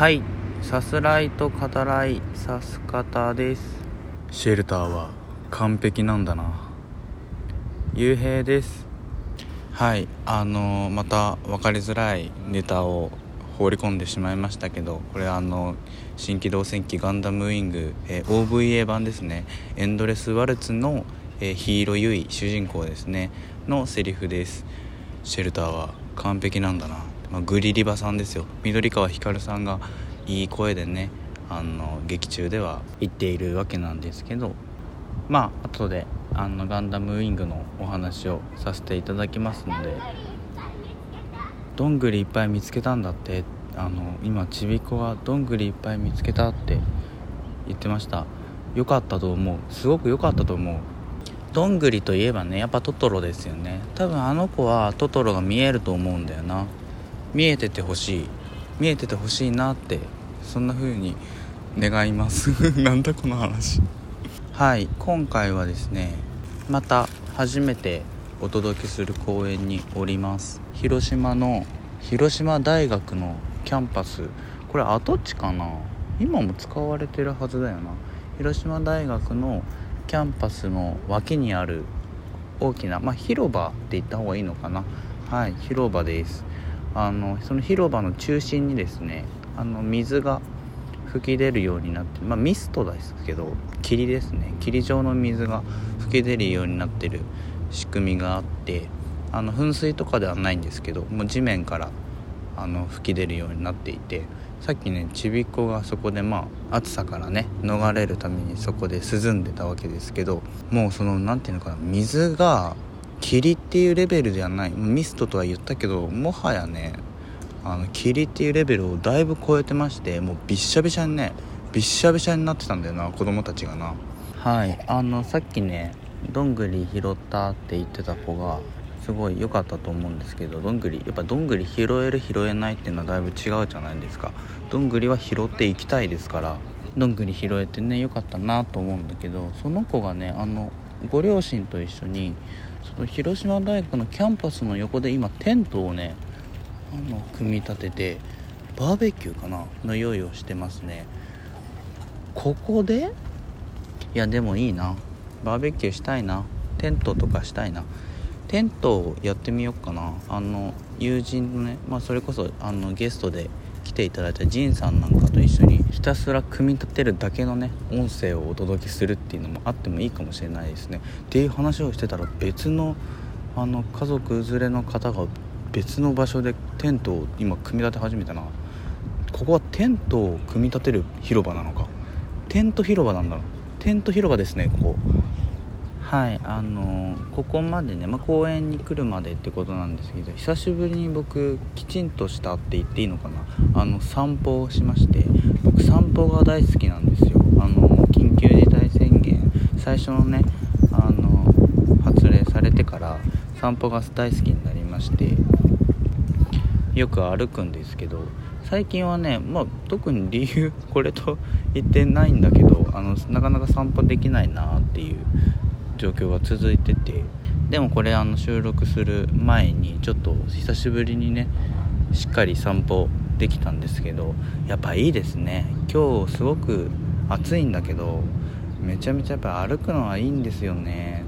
はい。さすらいと語らいさす方です。シェルターは完璧なんだな。幽閉です。はい。あの、また分かりづらいネタを放り込んでしまいましたけどこれあの新機動戦記ガンダムウィング、えー、OVA 版ですね。エンドレスワルツの、えー、ヒーローユイ主人公ですね。のセリフです。シェルターは完璧なんだな。まあ、グリリバさんですよ。緑川光さんがいい声でねあの劇中では言っているわけなんですけど。まあ後であのガンダムウィングのお話をさせていただきますので。どんぐりいっぱい見つけたんだってあの今ちびっこがどんぐりいっぱい見つけたって言ってました。良かったと思う。すごく良かったと思う。どんぐりといえばねやっぱトトロですよね。多分あの子はトトロが見えると思うんだよな。見えててほしい見えててほしいなってそんな風に願います。なんだこの話。はい今回はですねまた初めてお届けする公園におります。広島の広島大学のキャンパス。これ跡地かな？今も使われてるはずだよな。広島大学のキャンパスの脇にある大きな、まあ、広場って言った方がいいのかな。はい広場です。あのその広場の中心にですねあの水が吹き出るようになってまあミストですけど霧ですね。霧状の水が吹き出るようになってる仕組みがあってあの噴水とかではないんですけどもう地面からあの吹き出るようになっていてさっきねちびっこがそこでまあ暑さからね逃れるためにそこで涼んでたわけですけどもうその何て言うのかな水が霧っていうレベルではない。ミストとは言ったけどもはやねあの霧っていうレベルをだいぶ超えてましてもうびっしゃびしゃにねびっしゃびしゃになってたんだよな子供たちがな。はい。あのさっきねどんぐり拾ったって言ってた子がすごい良かったと思うんですけどどんぐりやっぱどんぐり拾える拾えないっていうのはだいぶ違うじゃないですか。どんぐりは拾っていきたいですからどんぐり拾えてね良かったなと思うんだけどその子がねあのご両親と一緒にその広島大学のキャンパスの横で今テントをねあの組み立ててバーベキューかなの用意をしてますね。ここでいやでもいいな。バーベキューしたいな。テントとかしたいな。テントをやってみようかな。あの友人のね、まあ、それこそあのゲストでていただいたジンさんなんかと一緒にひたすら組み立てるだけのね音声をお届けするっていうのもあってもいいかもしれないですね。っていう話をしてたら別のあの家族連れの方が別の場所でテントを今組み立て始めたな。ここはテントを組み立てる広場なのか？テント広場なんだろう。テント広場ですねここ。はいあの、ここまでね、まあ、公園に来るまでってことなんですけど久しぶりに僕きちんとしたって言っていいのかな。あの散歩をしまして僕散歩が大好きなんですよ。あの緊急事態宣言最初のねあの発令されてから散歩が大好きになりましてよく歩くんですけど最近はね、まあ、特に理由これと言ってないんだけどあのなかなか散歩できないなっていう状況が続いてて。でもこれあの収録する前にちょっと久しぶりにねしっかり散歩できたんですけどやっぱいいですね。今日すごく暑いんだけどめちゃめちゃやっぱ歩くのはいいんですよね。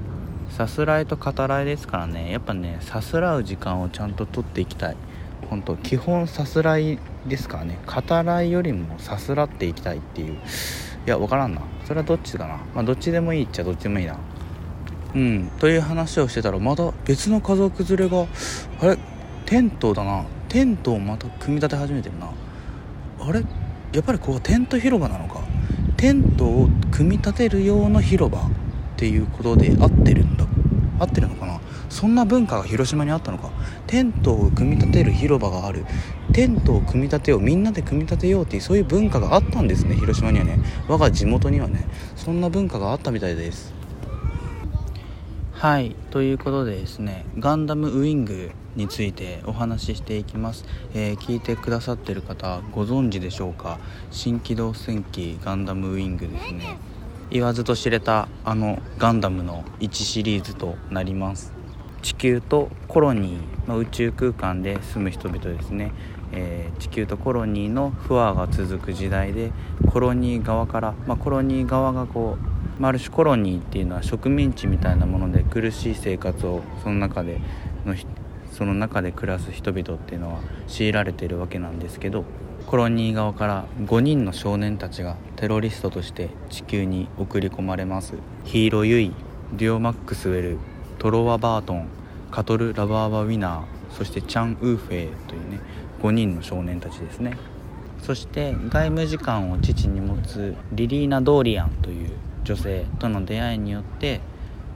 さすらいと語らいですからね。やっぱねさすらう時間をちゃんととっていきたい。本当基本さすらいですからね。語らいよりもさすらっていきたいっていう。いや分からんな。それはどっちかな。まあどっちでもいいっちゃどっちでもいいな。うん。という話をしてたらまた別の家族連れがあれ？テントだな。テントをまた組み立て始めてるな。あれ？やっぱりここはテント広場なのか？テントを組み立てる用の広場っていうことで合ってるんだ。合ってるのかな？そんな文化が広島にあったのか？テントを組み立てる広場がある。テントを組み立てようみんなで組み立てようっていうそういう文化があったんですね広島にはね。我が地元にはね。そんな文化があったみたいです。はいということでですねガンダムウィングについてお話ししていきます、えー、聞いてくださってる方ご存知でしょうか？新機動戦記ガンダムウィングですね。言わずと知れたあのガンダムの1シリーズとなります。地球とコロニー、ま、宇宙空間で住む人々ですね、えー、地球とコロニーの不和が続く時代でコロニー側から、まあ、コロニー側がこう、まあ、ある種コロニーっていうのは植民地みたいなもので苦しい生活をその中でのその中で暮らす人々っていうのは強いられてるわけなんですけどコロニー側から5人の少年たちがテロリストとして地球に送り込まれます。ヒーロー・ユイデュオ・マックスウェルトロワ・バートンカトル・ラバーバ・ウィナーそしてチャン・ウーフェイというね5人の少年たちですね。そして外務次官を父に持つリリーナ・ドーリアンという女性との出会いによって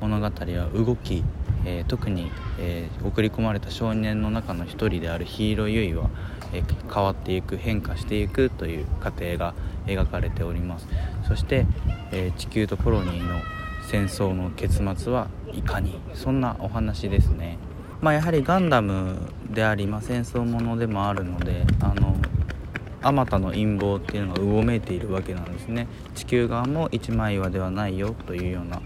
物語は動き、えー、特に、えー、送り込まれた少年の中の一人であるヒーロー・ユイは、えー、変わっていく変化していくという過程が描かれております。そして、え地球とコロニーの戦争の結末はいかにそんなお話ですね。まあ、やはりガンダムであり、まあ、戦争ものでもあるのであのあまたの陰謀っていうのがうごめいているわけなんですね。地球側も一枚岩ではないよというような、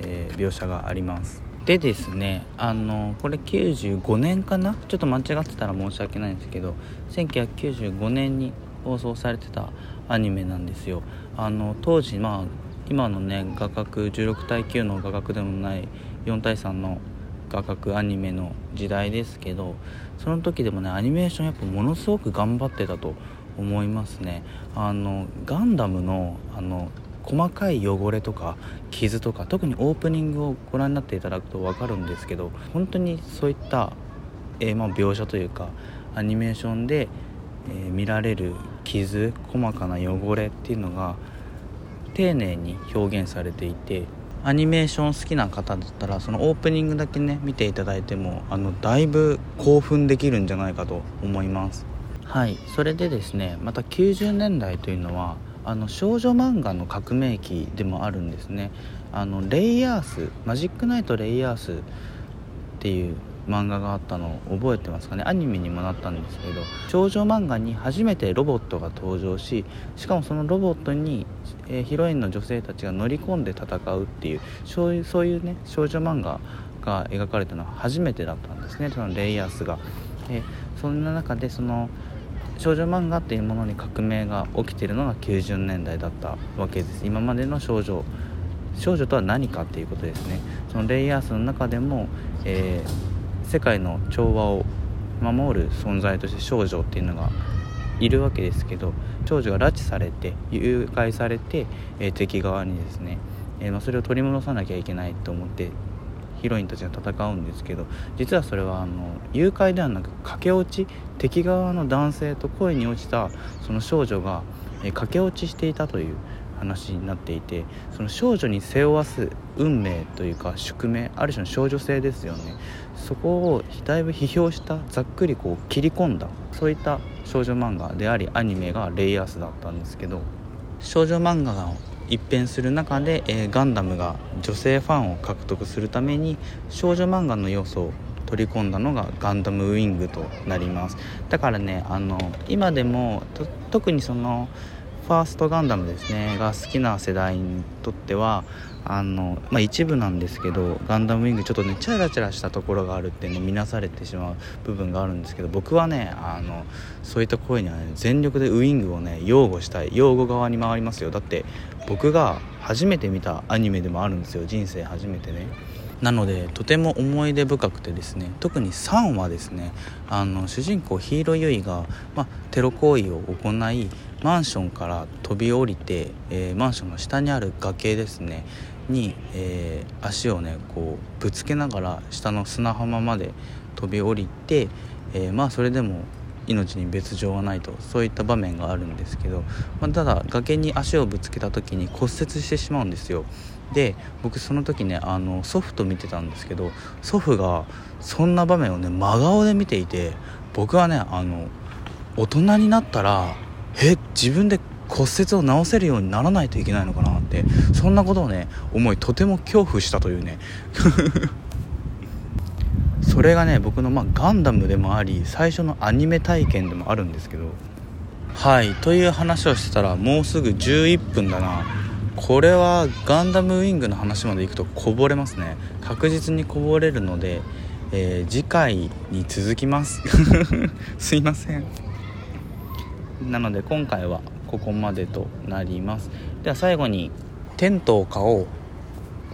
えー、描写があります。でですねあのこれ95年かな？ちょっと間違ってたら申し訳ないんですけど1995年に放送されてたアニメなんですよ。あの当時まあ今のね画角16対9の画角でもない4対3の画角アニメの時代ですけどその時でもねアニメーションやっぱものすごく頑張ってたと思いますね。あのガンダムのあの細かい汚れとか傷とか特にオープニングをご覧になっていただくと分かるんですけど本当にそういった、えー、ま、描写というかアニメーションで、えー、見られる傷細かな汚れっていうのが丁寧に表現されていてアニメーション好きな方だったらそのオープニングだけね見ていただいてもあのだいぶ興奮できるんじゃないかと思います。はい。それでですねまた90年代というのはあの少女漫画の革命期でもあるんですね。あのレイヤースマジックナイトレイヤースっていう漫画があったのを覚えてますかね？アニメにもなったんですけど少女漫画に初めてロボットが登場ししかもそのロボットに、えー、ヒロインの女性たちが乗り込んで戦うっていうそういうそういうね少女漫画が描かれたのは初めてだったんですね。そのレイヤースが。えそんな中でその少女漫画っていうものに革命が起きてるのが90年代だったわけです。今までの少女少女とは何かっていうことですね。そのレイヤースの中でも、えー世界の調和を守る存在として少女っていうのがいるわけですけど長女が拉致されて誘拐されて、えー、敵側にですね、えー、ま、それを取り戻さなきゃいけないと思ってヒロインたちが戦うんですけど実はそれはあの誘拐ではなく駆け落ち敵側の男性と恋に落ちたその少女が、えー、駆け落ちしていたという話になっていてその少女に背負わす運命というか宿命ある種の少女性ですよね。そこをだいぶ批評したざっくりこう切り込んだそういった少女漫画でありアニメがレイヤースだったんですけど少女漫画が一変する中で、えー、ガンダムが女性ファンを獲得するために少女漫画の要素を取り込んだのがガンダムウィングとなります。だからねあの今でも特にそのファーストガンダムですねが好きな世代にとってはあの、まあ、一部なんですけどガンダムウィングちょっとねチャラチャラしたところがあるってね見なされてしまう部分があるんですけど僕はねあのそういった声にはね全力でウィングをね擁護したい擁護側に回りますよ。だって僕が初めて見たアニメでもあるんですよ人生初めてね。なのでとても思い出深くてですね特に3はですねあの主人公ヒーローユイが、まあ、テロ行為を行いマンションから飛び降りて、えー、マンションの下にある崖ですね。に、えー、足をねこうぶつけながら下の砂浜まで飛び降りて、えー、まあそれでも命に別状はないと。そういった場面があるんですけど、まあ、ただ崖に足をぶつけた時に骨折してしまうんですよ。で僕その時ねあの祖父と見てたんですけど祖父がそんな場面をね真顔で見ていて僕はねあの大人になったらえ自分で骨折を治せるようにならないといけないのかなってそんなことをね思いとても恐怖したというね。それがね僕のまあガンダムでもあり最初のアニメ体験でもあるんですけど。はいという話をしてたらもうすぐ11分だな。これはガンダムウィングの話までいくとこぼれますね。確実にこぼれるので、えー、次回に続きます。すいません。なので今回はここまでとなります。では最後にテントを買おう。